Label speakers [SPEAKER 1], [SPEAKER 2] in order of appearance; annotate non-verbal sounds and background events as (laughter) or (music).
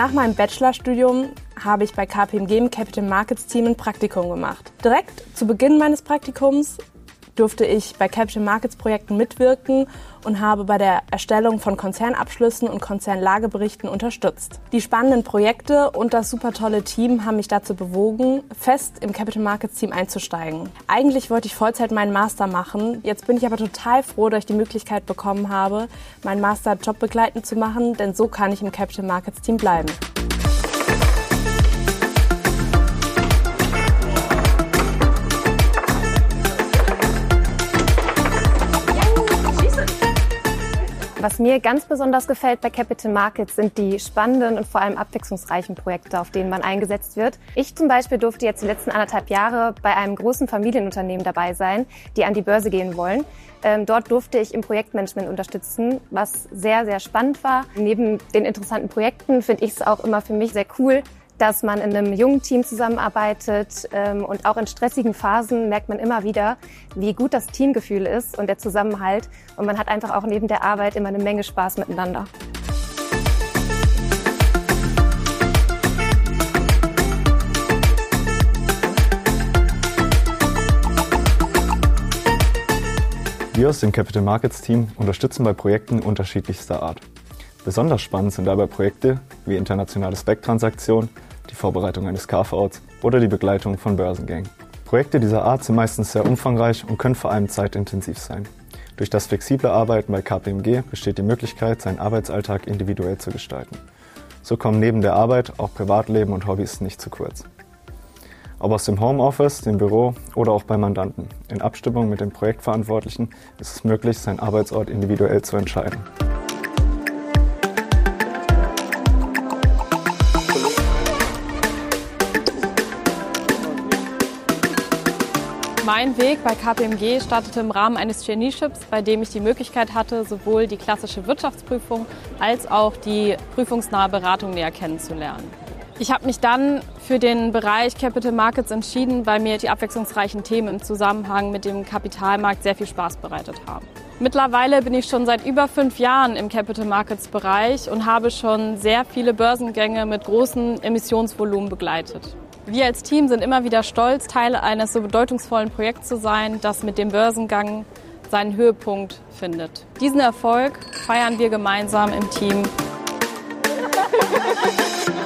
[SPEAKER 1] Nach meinem Bachelorstudium habe ich bei KPMG im Capital Markets Team ein Praktikum gemacht. Direkt zu Beginn meines Praktikums durfte ich bei Capital Markets Projekten mitwirken und habe bei der Erstellung von Konzernabschlüssen und Konzernlageberichten unterstützt. Die spannenden Projekte und das super tolle Team haben mich dazu bewogen, fest im Capital Markets Team einzusteigen. Eigentlich wollte ich Vollzeit meinen Master machen. Jetzt bin ich aber total froh, dass ich die Möglichkeit bekommen habe, meinen Master jobbegleitend zu machen, denn so kann ich im Capital Markets Team bleiben.
[SPEAKER 2] Was mir ganz besonders gefällt bei Capital Markets sind die spannenden und vor allem abwechslungsreichen Projekte, auf denen man eingesetzt wird. Ich zum Beispiel durfte jetzt die letzten anderthalb Jahre bei einem großen Familienunternehmen dabei sein, die an die Börse gehen wollen. Ähm, dort durfte ich im Projektmanagement unterstützen, was sehr, sehr spannend war. Neben den interessanten Projekten finde ich es auch immer für mich sehr cool, dass man in einem jungen Team zusammenarbeitet ähm, und auch in stressigen Phasen merkt man immer wieder, wie gut das Teamgefühl ist und der Zusammenhalt. Und man hat einfach auch neben der Arbeit immer eine Menge Spaß miteinander.
[SPEAKER 3] Wir aus dem Capital Markets Team unterstützen bei Projekten unterschiedlichster Art. Besonders spannend sind dabei Projekte wie internationale Spec-Transaktionen, die Vorbereitung eines Carve-Outs oder die Begleitung von Börsengängen. Projekte dieser Art sind meistens sehr umfangreich und können vor allem zeitintensiv sein. Durch das flexible Arbeiten bei KPMG besteht die Möglichkeit, seinen Arbeitsalltag individuell zu gestalten. So kommen neben der Arbeit auch Privatleben und Hobbys nicht zu kurz. Ob aus dem Homeoffice, dem Büro oder auch bei Mandanten. In Abstimmung mit den Projektverantwortlichen ist es möglich, seinen Arbeitsort individuell zu entscheiden.
[SPEAKER 4] Mein Weg bei KPMG startete im Rahmen eines Traineeships, bei dem ich die Möglichkeit hatte, sowohl die klassische Wirtschaftsprüfung als auch die prüfungsnahe Beratung näher kennenzulernen. Ich habe mich dann für den Bereich Capital Markets entschieden, weil mir die abwechslungsreichen Themen im Zusammenhang mit dem Kapitalmarkt sehr viel Spaß bereitet haben. Mittlerweile bin ich schon seit über fünf Jahren im Capital Markets Bereich und habe schon sehr viele Börsengänge mit großen Emissionsvolumen begleitet. Wir als Team sind immer wieder stolz, Teil eines so bedeutungsvollen Projekts zu sein, das mit dem Börsengang seinen Höhepunkt findet. Diesen Erfolg feiern wir gemeinsam im Team. (laughs)